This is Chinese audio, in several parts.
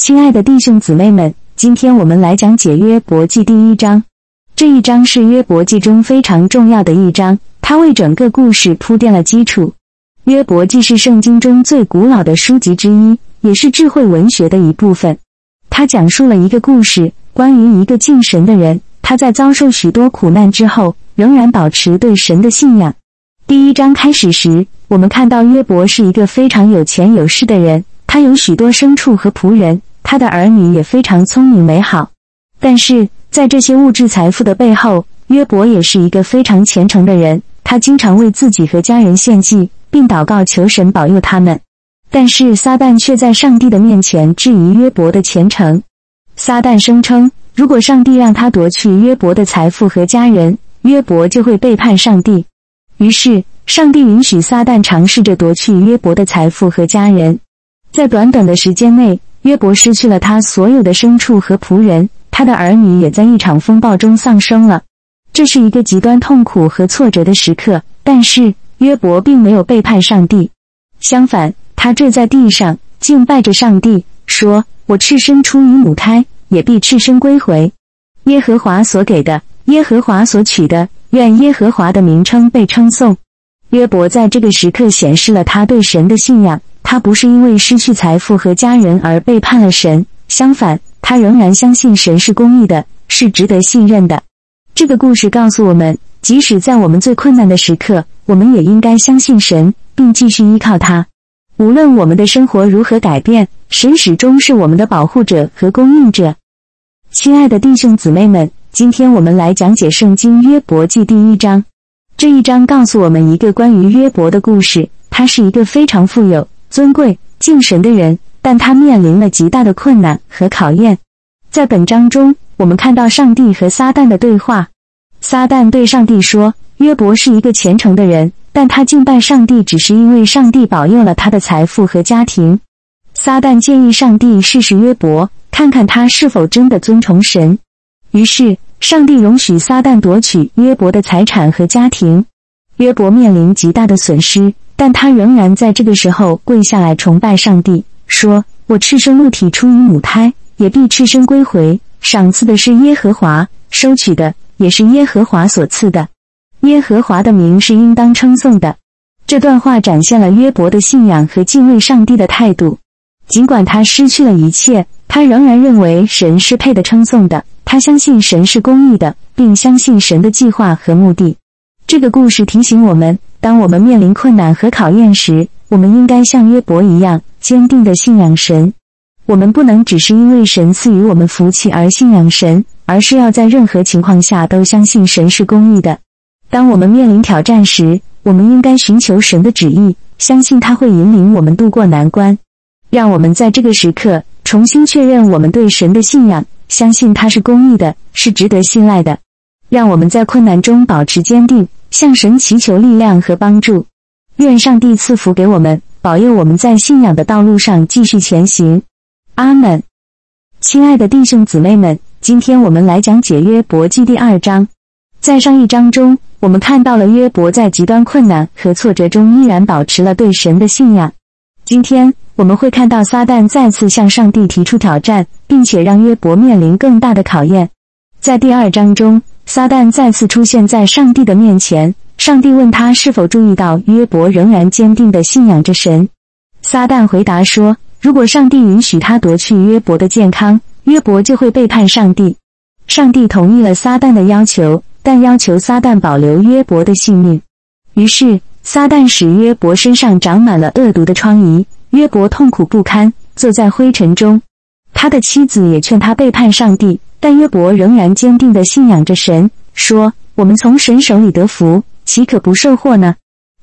亲爱的弟兄姊妹们，今天我们来讲解约伯记第一章。这一章是约伯记中非常重要的一章，它为整个故事铺垫了基础。约伯记是圣经中最古老的书籍之一，也是智慧文学的一部分。它讲述了一个故事，关于一个敬神的人，他在遭受许多苦难之后，仍然保持对神的信仰。第一章开始时，我们看到约伯是一个非常有钱有势的人，他有许多牲畜和仆人，他的儿女也非常聪明美好。但是在这些物质财富的背后，约伯也是一个非常虔诚的人，他经常为自己和家人献祭，并祷告求神保佑他们。但是撒旦却在上帝的面前质疑约伯的虔诚。撒旦声称，如果上帝让他夺去约伯的财富和家人，约伯就会背叛上帝。于是，上帝允许撒旦尝试着夺去约伯的财富和家人。在短短的时间内，约伯失去了他所有的牲畜和仆人，他的儿女也在一场风暴中丧生了。这是一个极端痛苦和挫折的时刻。但是，约伯并没有背叛上帝，相反，他坠在地上敬拜着上帝，说：“我赤身出于母胎，也必赤身归回。耶和华所给的，耶和华所取的。”愿耶和华的名称被称颂。约伯在这个时刻显示了他对神的信仰。他不是因为失去财富和家人而背叛了神，相反，他仍然相信神是公义的，是值得信任的。这个故事告诉我们，即使在我们最困难的时刻，我们也应该相信神，并继续依靠他。无论我们的生活如何改变，神始终是我们的保护者和供应者。亲爱的弟兄姊妹们。今天我们来讲解《圣经·约伯记》第一章。这一章告诉我们一个关于约伯的故事。他是一个非常富有、尊贵、敬神的人，但他面临了极大的困难和考验。在本章中，我们看到上帝和撒旦的对话。撒旦对上帝说：“约伯是一个虔诚的人，但他敬拜上帝只是因为上帝保佑了他的财富和家庭。”撒旦建议上帝试试约伯，看看他是否真的尊崇神。于是，上帝容许撒旦夺取约伯的财产和家庭。约伯面临极大的损失，但他仍然在这个时候跪下来崇拜上帝，说：“我赤身露体出于母胎，也必赤身归回。赏赐的是耶和华，收取的也是耶和华所赐的。耶和华的名是应当称颂的。”这段话展现了约伯的信仰和敬畏上帝的态度。尽管他失去了一切，他仍然认为神是配得称颂的。他相信神是公义的，并相信神的计划和目的。这个故事提醒我们，当我们面临困难和考验时，我们应该像约伯一样坚定地信仰神。我们不能只是因为神赐予我们福气而信仰神，而是要在任何情况下都相信神是公义的。当我们面临挑战时，我们应该寻求神的旨意，相信他会引领我们渡过难关。让我们在这个时刻重新确认我们对神的信仰。相信他是公义的，是值得信赖的。让我们在困难中保持坚定，向神祈求力量和帮助。愿上帝赐福给我们，保佑我们在信仰的道路上继续前行。阿门。亲爱的弟兄姊妹们，今天我们来讲解约伯记第二章。在上一章中，我们看到了约伯在极端困难和挫折中依然保持了对神的信仰。今天。我们会看到撒旦再次向上帝提出挑战，并且让约伯面临更大的考验。在第二章中，撒旦再次出现在上帝的面前。上帝问他是否注意到约伯仍然坚定地信仰着神。撒旦回答说：“如果上帝允许他夺去约伯的健康，约伯就会背叛上帝。”上帝同意了撒旦的要求，但要求撒旦保留约伯的性命。于是，撒旦使约伯身上长满了恶毒的疮痍。约伯痛苦不堪，坐在灰尘中。他的妻子也劝他背叛上帝，但约伯仍然坚定地信仰着神，说：“我们从神手里得福，岂可不受祸呢？”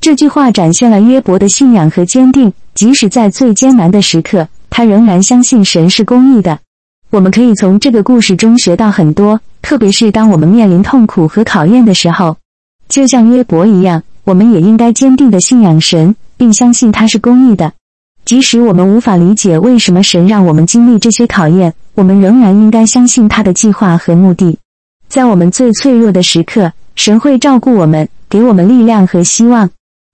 这句话展现了约伯的信仰和坚定，即使在最艰难的时刻，他仍然相信神是公义的。我们可以从这个故事中学到很多，特别是当我们面临痛苦和考验的时候，就像约伯一样，我们也应该坚定地信仰神，并相信他是公义的。即使我们无法理解为什么神让我们经历这些考验，我们仍然应该相信他的计划和目的。在我们最脆弱的时刻，神会照顾我们，给我们力量和希望。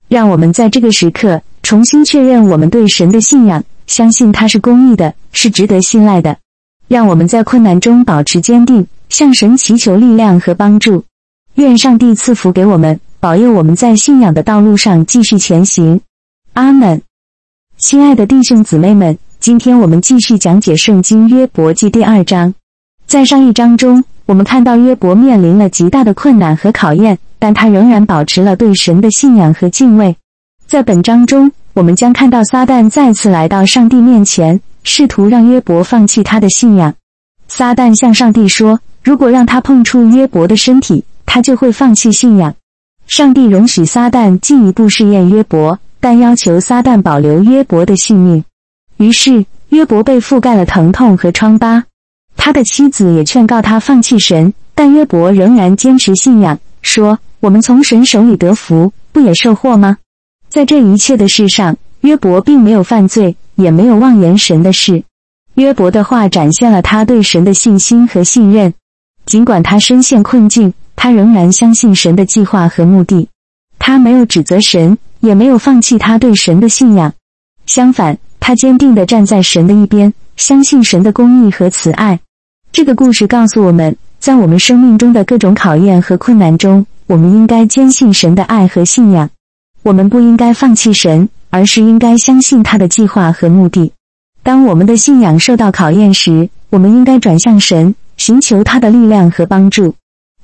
让我们在这个时刻重新确认我们对神的信仰，相信他是公义的，是值得信赖的。让我们在困难中保持坚定，向神祈求力量和帮助。愿上帝赐福给我们，保佑我们在信仰的道路上继续前行。阿门。亲爱的弟兄姊妹们，今天我们继续讲解圣经约伯记第二章。在上一章中，我们看到约伯面临了极大的困难和考验，但他仍然保持了对神的信仰和敬畏。在本章中，我们将看到撒旦再次来到上帝面前。试图让约伯放弃他的信仰。撒旦向上帝说：“如果让他碰触约伯的身体，他就会放弃信仰。”上帝容许撒旦进一步试验约伯，但要求撒旦保留约伯的性命。于是，约伯被覆盖了疼痛和疮疤。他的妻子也劝告他放弃神，但约伯仍然坚持信仰，说：“我们从神手里得福，不也受祸吗？”在这一切的事上，约伯并没有犯罪。也没有妄言神的事。约伯的话展现了他对神的信心和信任。尽管他深陷困境，他仍然相信神的计划和目的。他没有指责神，也没有放弃他对神的信仰。相反，他坚定地站在神的一边，相信神的公义和慈爱。这个故事告诉我们，在我们生命中的各种考验和困难中，我们应该坚信神的爱和信仰。我们不应该放弃神。而是应该相信他的计划和目的。当我们的信仰受到考验时，我们应该转向神，寻求他的力量和帮助。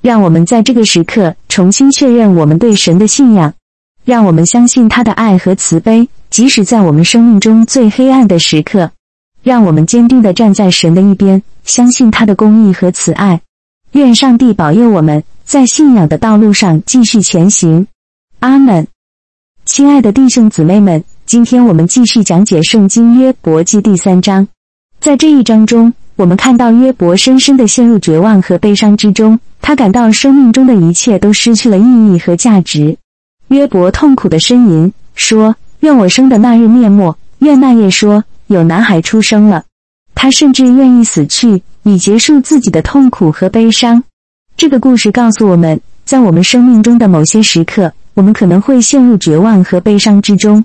让我们在这个时刻重新确认我们对神的信仰。让我们相信他的爱和慈悲，即使在我们生命中最黑暗的时刻。让我们坚定地站在神的一边，相信他的公义和慈爱。愿上帝保佑我们在信仰的道路上继续前行。阿门。亲爱的弟兄姊妹们，今天我们继续讲解《圣经·约伯记》第三章。在这一章中，我们看到约伯深深地陷入绝望和悲伤之中，他感到生命中的一切都失去了意义和价值。约伯痛苦地呻吟说：“愿我生的那日灭没，愿那夜说有男孩出生了。”他甚至愿意死去，以结束自己的痛苦和悲伤。这个故事告诉我们，在我们生命中的某些时刻。我们可能会陷入绝望和悲伤之中，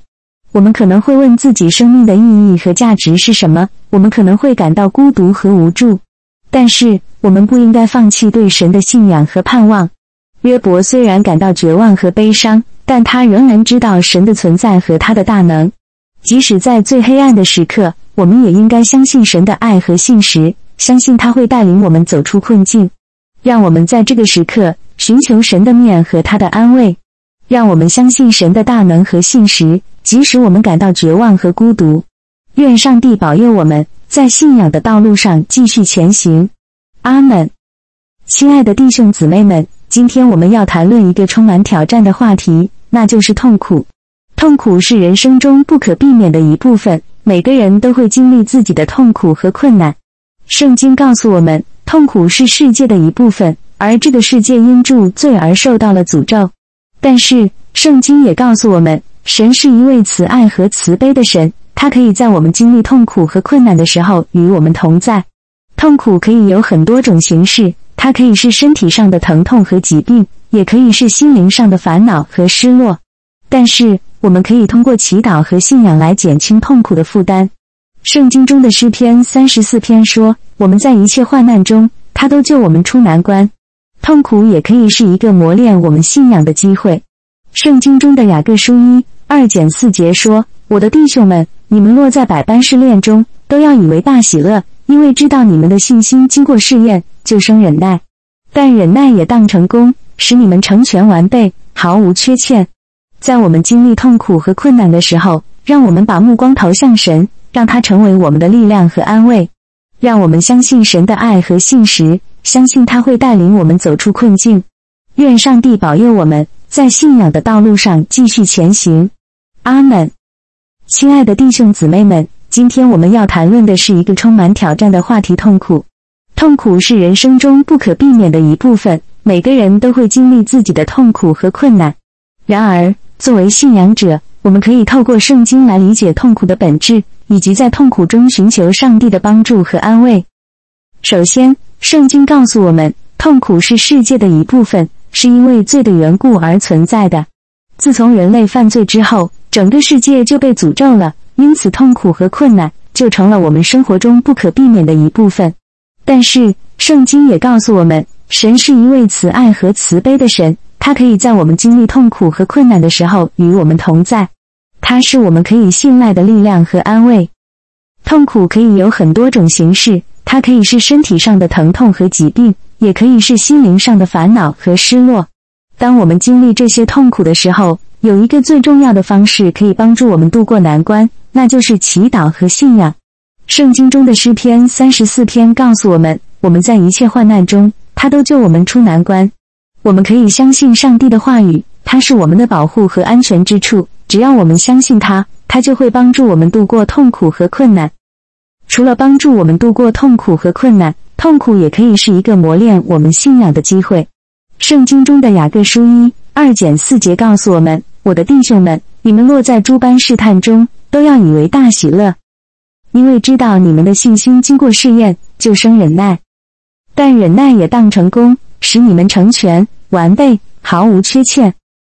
我们可能会问自己生命的意义和价值是什么，我们可能会感到孤独和无助。但是，我们不应该放弃对神的信仰和盼望。约伯虽然感到绝望和悲伤，但他仍然知道神的存在和他的大能。即使在最黑暗的时刻，我们也应该相信神的爱和信实，相信他会带领我们走出困境。让我们在这个时刻寻求神的面和他的安慰。让我们相信神的大能和信实，即使我们感到绝望和孤独。愿上帝保佑我们在信仰的道路上继续前行。阿门。亲爱的弟兄姊妹们，今天我们要谈论一个充满挑战的话题，那就是痛苦。痛苦是人生中不可避免的一部分，每个人都会经历自己的痛苦和困难。圣经告诉我们，痛苦是世界的一部分，而这个世界因住罪而受到了诅咒。但是，圣经也告诉我们，神是一位慈爱和慈悲的神，他可以在我们经历痛苦和困难的时候与我们同在。痛苦可以有很多种形式，它可以是身体上的疼痛和疾病，也可以是心灵上的烦恼和失落。但是，我们可以通过祈祷和信仰来减轻痛苦的负担。圣经中的诗篇三十四篇说：“我们在一切患难中，他都救我们出难关。”痛苦也可以是一个磨练我们信仰的机会。圣经中的雅各书一二减四节说：“我的弟兄们，你们落在百般试炼中，都要以为大喜乐，因为知道你们的信心经过试验，就生忍耐。但忍耐也当成功，使你们成全完备，毫无缺欠。”在我们经历痛苦和困难的时候，让我们把目光投向神，让他成为我们的力量和安慰。让我们相信神的爱和信实。相信他会带领我们走出困境，愿上帝保佑我们在信仰的道路上继续前行。阿门。亲爱的弟兄姊妹们，今天我们要谈论的是一个充满挑战的话题——痛苦。痛苦是人生中不可避免的一部分，每个人都会经历自己的痛苦和困难。然而，作为信仰者，我们可以透过圣经来理解痛苦的本质，以及在痛苦中寻求上帝的帮助和安慰。首先，圣经告诉我们，痛苦是世界的一部分，是因为罪的缘故而存在的。自从人类犯罪之后，整个世界就被诅咒了，因此痛苦和困难就成了我们生活中不可避免的一部分。但是，圣经也告诉我们，神是一位慈爱和慈悲的神，他可以在我们经历痛苦和困难的时候与我们同在。他是我们可以信赖的力量和安慰。痛苦可以有很多种形式，它可以是身体上的疼痛和疾病，也可以是心灵上的烦恼和失落。当我们经历这些痛苦的时候，有一个最重要的方式可以帮助我们度过难关，那就是祈祷和信仰。圣经中的诗篇三十四篇告诉我们，我们在一切患难中，他都救我们出难关。我们可以相信上帝的话语，他是我们的保护和安全之处。只要我们相信他，他就会帮助我们度过痛苦和困难。除了帮助我们度过痛苦和困难，痛苦也可以是一个磨练我们信仰的机会。圣经中的雅各书一二减四节告诉我们：“我的弟兄们，你们落在诸般试探中，都要以为大喜乐，因为知道你们的信心经过试验，就生忍耐。但忍耐也当成功，使你们成全完备，毫无缺欠。”